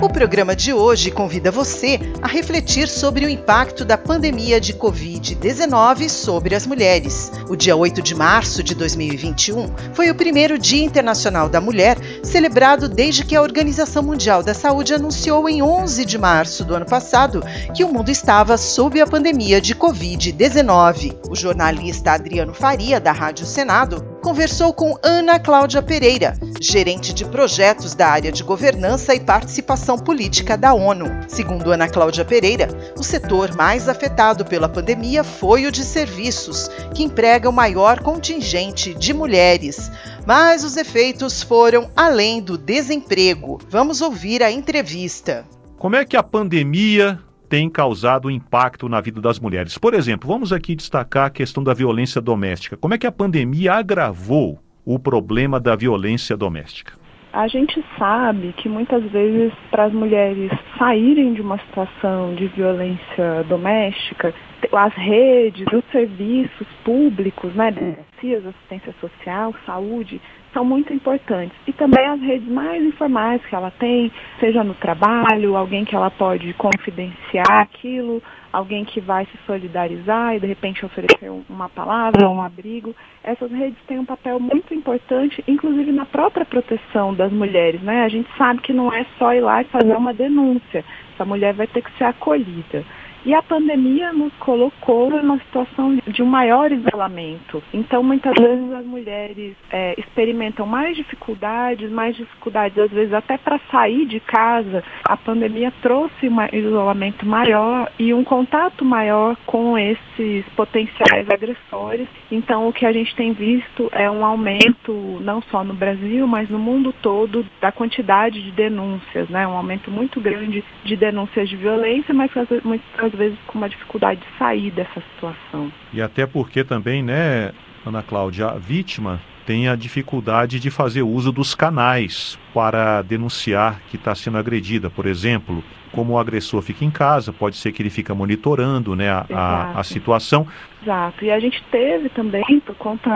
O programa de hoje convida você a refletir sobre o impacto da pandemia de Covid-19 sobre as mulheres. O dia 8 de março de 2021 foi o primeiro Dia Internacional da Mulher, celebrado desde que a Organização Mundial da Saúde anunciou em 11 de março do ano passado que o mundo estava sob a pandemia de Covid-19. O jornalista Adriano Faria, da Rádio Senado, conversou com Ana Cláudia Pereira, gerente de projetos da área de governança e participação política da ONU. Segundo Ana Cláudia Pereira, o setor mais afetado pela pandemia foi o de serviços, que emprega o maior contingente de mulheres. Mas os efeitos foram além do desemprego. Vamos ouvir a entrevista. Como é que a pandemia tem causado impacto na vida das mulheres. Por exemplo, vamos aqui destacar a questão da violência doméstica. Como é que a pandemia agravou o problema da violência doméstica? A gente sabe que muitas vezes para as mulheres saírem de uma situação de violência doméstica, as redes, os serviços públicos, né, assistência social, saúde, são muito importantes. E também as redes mais informais que ela tem, seja no trabalho, alguém que ela pode confidenciar aquilo, alguém que vai se solidarizar e de repente oferecer uma palavra, um abrigo. Essas redes têm um papel muito importante, inclusive na própria proteção das mulheres. Né? A gente sabe que não é só ir lá e fazer uma denúncia. Essa mulher vai ter que ser acolhida. E a pandemia nos colocou numa situação de um maior isolamento. Então, muitas vezes as mulheres é, experimentam mais dificuldades, mais dificuldades, às vezes até para sair de casa. A pandemia trouxe um isolamento maior e um contato maior com esses potenciais agressores. Então, o que a gente tem visto é um aumento, não só no Brasil, mas no mundo todo, da quantidade de denúncias, né? Um aumento muito grande de denúncias de violência, mas muitas vezes com uma dificuldade de sair dessa situação. E até porque também, né, Ana Cláudia, a vítima tem a dificuldade de fazer uso dos canais para denunciar que está sendo agredida. Por exemplo, como o agressor fica em casa, pode ser que ele fica monitorando né, a, a, a, situação. Exato. E a gente teve também, por conta,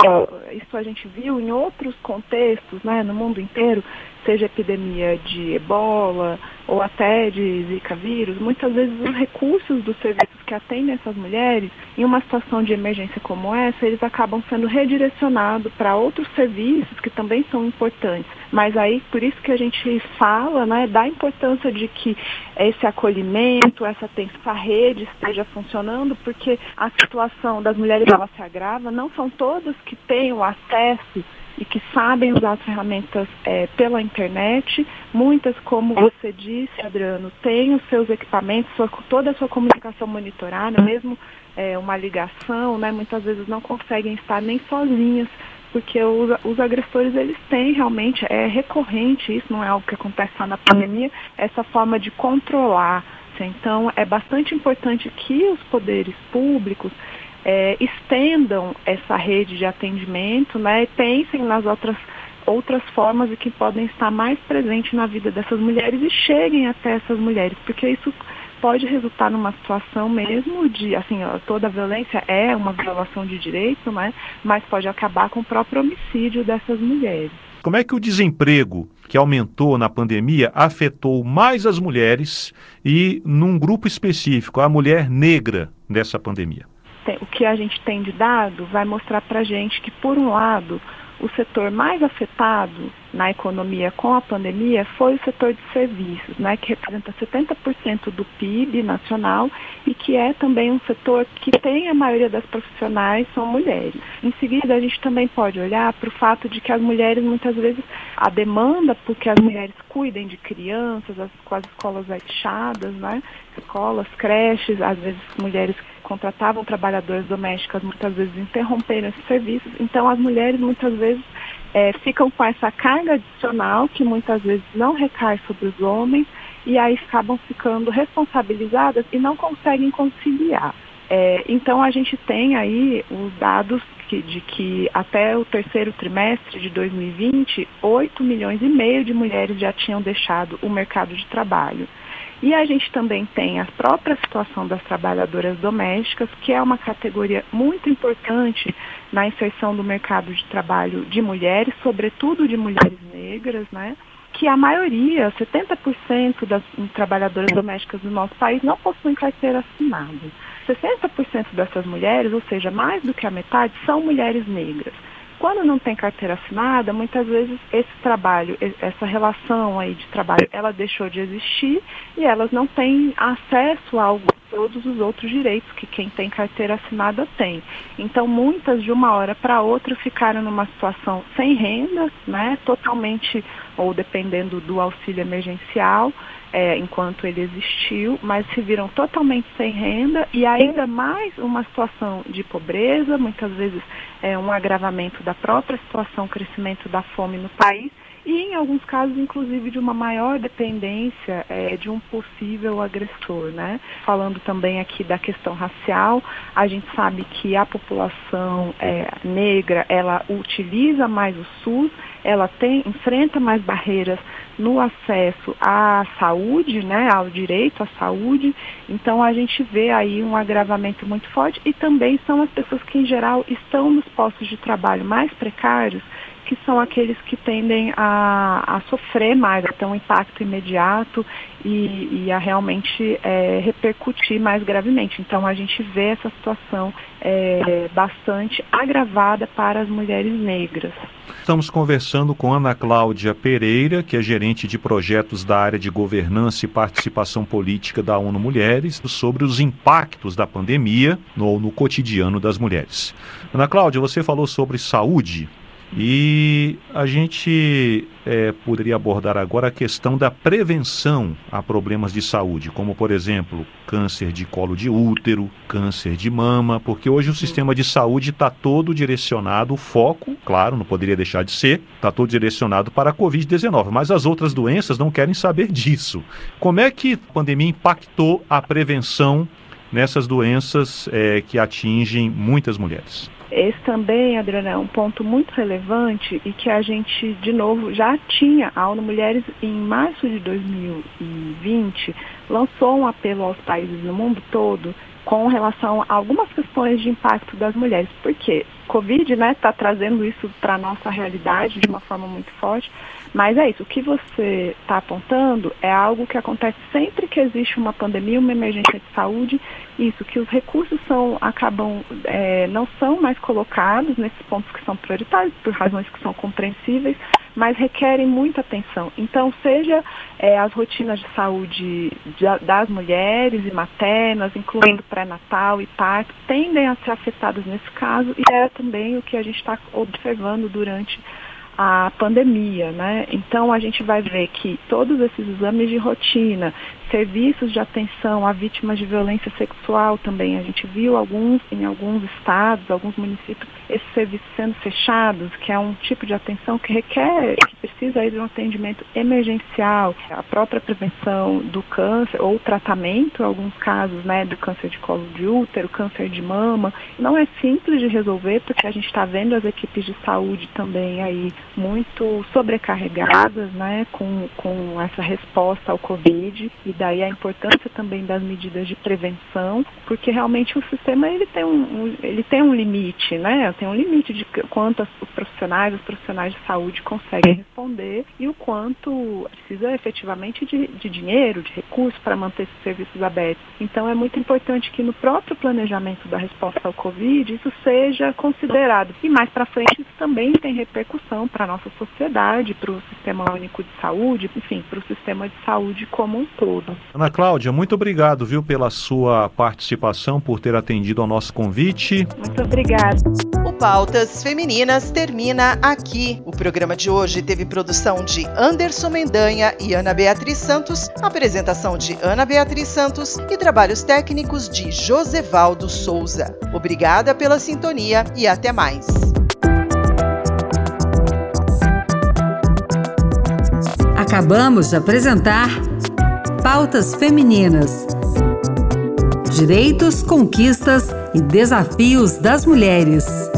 isso a gente viu em outros contextos, né, no mundo inteiro, seja epidemia de ebola ou até de zika vírus, muitas vezes os recursos dos serviços que atendem essas mulheres, em uma situação de emergência como essa, eles acabam sendo redirecionados para outros serviços que também são importantes. Mas aí, por isso que a gente fala, né, da importância de que esse acolhimento, essa, essa rede esteja funcionando, porque a situação das mulheres ela se agrava, não são todas que têm o acesso e que sabem usar as ferramentas é, pela internet. Muitas, como você disse, Adriano, têm os seus equipamentos, sua, toda a sua comunicação monitorada, mesmo é, uma ligação, né, muitas vezes não conseguem estar nem sozinhas, porque os, os, agressores eles têm realmente, é recorrente, isso não é algo que acontece só na pandemia, essa forma de controlar. Então, é bastante importante que os poderes públicos é, estendam essa rede de atendimento né, e pensem nas outras, outras formas de que podem estar mais presentes na vida dessas mulheres e cheguem até essas mulheres, porque isso pode resultar numa situação mesmo de, assim, toda violência é uma violação de direito, né, mas pode acabar com o próprio homicídio dessas mulheres. Como é que o desemprego que aumentou na pandemia afetou mais as mulheres e, num grupo específico, a mulher negra dessa pandemia? O que a gente tem de dado vai mostrar para a gente que, por um lado, o setor mais afetado na economia com a pandemia foi o setor de serviços, né, que representa 70% do PIB nacional e que é também um setor que tem a maioria das profissionais são mulheres. Em seguida, a gente também pode olhar para o fato de que as mulheres, muitas vezes, a demanda porque as mulheres cuidem de crianças, as, com as escolas fechadas, né, escolas, creches, às vezes mulheres contratavam trabalhadoras domésticas muitas vezes interromperam esses serviços. Então as mulheres muitas vezes é, ficam com essa carga adicional que muitas vezes não recai sobre os homens e aí acabam ficando responsabilizadas e não conseguem conciliar. É, então a gente tem aí os dados que, de que até o terceiro trimestre de 2020, 8 milhões e meio de mulheres já tinham deixado o mercado de trabalho. E a gente também tem a própria situação das trabalhadoras domésticas, que é uma categoria muito importante na inserção do mercado de trabalho de mulheres, sobretudo de mulheres negras, né? que a maioria, 70% das trabalhadoras domésticas do nosso país não possuem carteira assinada. 60% dessas mulheres, ou seja, mais do que a metade, são mulheres negras. Quando não tem carteira assinada, muitas vezes esse trabalho, essa relação aí de trabalho, ela deixou de existir e elas não têm acesso a todos os outros direitos que quem tem carteira assinada tem. Então, muitas de uma hora para outra ficaram numa situação sem renda, né, totalmente ou dependendo do auxílio emergencial, é, enquanto ele existiu, mas se viram totalmente sem renda e ainda mais uma situação de pobreza, muitas vezes é, um agravamento da própria situação, crescimento da fome no país e em alguns casos, inclusive, de uma maior dependência é, de um possível agressor, né? Falando também aqui da questão racial, a gente sabe que a população é, negra, ela utiliza mais o SUS, ela tem, enfrenta mais barreiras no acesso à saúde, né, ao direito à saúde. Então a gente vê aí um agravamento muito forte e também são as pessoas que em geral estão nos postos de trabalho mais precários, que são aqueles que tendem a, a sofrer mais, a ter um impacto imediato e, e a realmente é, repercutir mais gravemente. Então a gente vê essa situação é, bastante agravada para as mulheres negras. Estamos conversando com Ana Cláudia Pereira, que é gerente de projetos da área de governança e participação política da ONU Mulheres, sobre os impactos da pandemia no, no cotidiano das mulheres. Ana Cláudia, você falou sobre saúde. E a gente é, poderia abordar agora a questão da prevenção a problemas de saúde, como, por exemplo, câncer de colo de útero, câncer de mama, porque hoje o sistema de saúde está todo direcionado, o foco, claro, não poderia deixar de ser, está todo direcionado para a Covid-19, mas as outras doenças não querem saber disso. Como é que a pandemia impactou a prevenção nessas doenças é, que atingem muitas mulheres? Esse também, Adriana, é um ponto muito relevante e que a gente, de novo, já tinha. A ONU Mulheres, em março de 2020, lançou um apelo aos países no mundo todo com relação a algumas questões de impacto das mulheres. Por quê? Covid está né, tá trazendo isso para a nossa realidade de uma forma muito forte, mas é isso, o que você está apontando é algo que acontece sempre que existe uma pandemia, uma emergência de saúde, isso, que os recursos são, acabam, é, não são mais colocados nesses pontos que são prioritários, por razões que são compreensíveis, mas requerem muita atenção. Então, seja é, as rotinas de saúde de, das mulheres e maternas, incluindo pré-natal e parto, tendem a ser afetadas nesse caso, e é também o que a gente está observando durante a pandemia, né? Então a gente vai ver que todos esses exames de rotina, serviços de atenção a vítimas de violência sexual também, a gente viu alguns em alguns estados, alguns municípios, esses serviços sendo fechados, que é um tipo de atenção que requer, que precisa de um atendimento emergencial, a própria prevenção do câncer ou tratamento, em alguns casos, né, do câncer de colo de útero, câncer de mama, não é simples de resolver porque a gente está vendo as equipes de saúde também aí muito sobrecarregadas, né, com, com essa resposta ao Covid. E daí a importância também das medidas de prevenção, porque realmente o sistema ele tem um, um ele tem um limite, né, tem um limite de quanto os profissionais, os profissionais de saúde conseguem responder e o quanto precisa efetivamente de, de dinheiro, de recursos para manter esses serviços abertos. Então é muito importante que no próprio planejamento da resposta ao Covid isso seja considerado. E mais para frente isso também tem repercussão para a nossa sociedade, para o sistema único de saúde, enfim, para o sistema de saúde como um todo. Ana Cláudia, muito obrigado, viu, pela sua participação, por ter atendido ao nosso convite. Muito obrigada. Pautas Femininas termina aqui. O programa de hoje teve produção de Anderson Mendanha e Ana Beatriz Santos, apresentação de Ana Beatriz Santos e trabalhos técnicos de Josevaldo Souza. Obrigada pela sintonia e até mais. Acabamos de apresentar Pautas Femininas. Direitos, conquistas e desafios das mulheres.